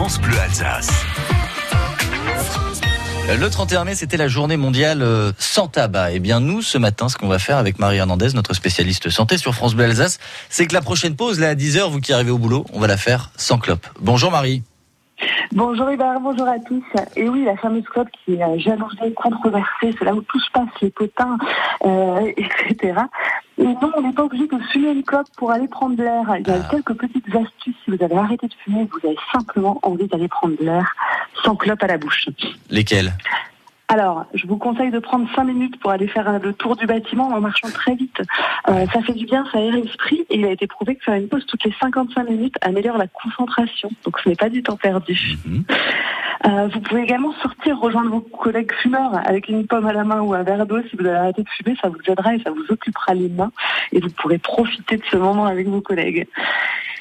France Bleu Alsace. Le 31 mai, c'était la journée mondiale euh, sans tabac. Et bien nous, ce matin, ce qu'on va faire avec Marie Hernandez, notre spécialiste santé sur France Bleu Alsace, c'est que la prochaine pause, là à 10h, vous qui arrivez au boulot, on va la faire sans clope. Bonjour Marie. Bonjour Hubert, bonjour à tous. Et oui, la fameuse clope qui est euh, jalousée, controversée, c'est là où tout se passe, les potins, euh, etc. Et non, on n'est pas obligé de fumer une clope pour aller prendre l'air. Il y a Ah. quelques petites astuces. Si vous avez arrêté de fumer, vous avez simplement envie d'aller prendre de l'air sans clope à la bouche. Lesquels? Alors, je vous conseille de prendre 5 minutes pour aller faire le tour du bâtiment en marchant très vite. Euh, ça fait du bien, ça aère l'esprit et il a été prouvé que faire une pause toutes les 55 minutes améliore la concentration. Donc ce n'est pas du temps perdu. Mhm. Euh, vous pouvez également sortir, rejoindre vos collègues fumeurs avec une pomme à la main ou un verre d'eau. Si vous avez arrêté de fumer, ça vous aidera et ça vous occupera les mains et vous pourrez profiter de ce moment avec vos collègues.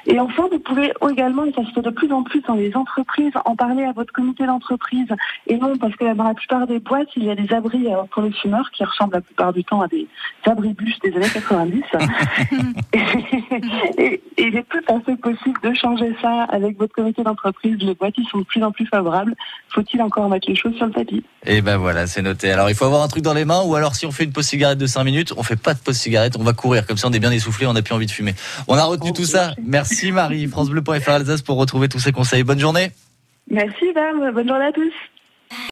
Et enfin, vous pouvez également, et ça se fait de plus en plus dans les entreprises, en parler à votre comité d'entreprise. Et non, parce que dans la plupart des boîtes, il y a des abris euh, pour les fumeurs qui ressemblent la plupart du temps à des abribus des années 90. et, et il est tout à fait possible de changer ça avec votre comité d'entreprise. Les boîtes, ils sont de plus en plus favorables. Faut-il encore mettre les choses sur le tapis? Et ben voilà, c'est noté. Alors il faut avoir un truc dans les mains ou alors si on fait une pause cigarette de 5 minutes, on fait pas de pause cigarette, on va courir. Comme ça on est bien essoufflé, on n'a plus envie de fumer. On a retenu Oh, tout ça. Merci Marie. FranceBleu.fr Alsace pour retrouver tous ces conseils. Bonne journée. Merci, Val. Bonne journée à tous.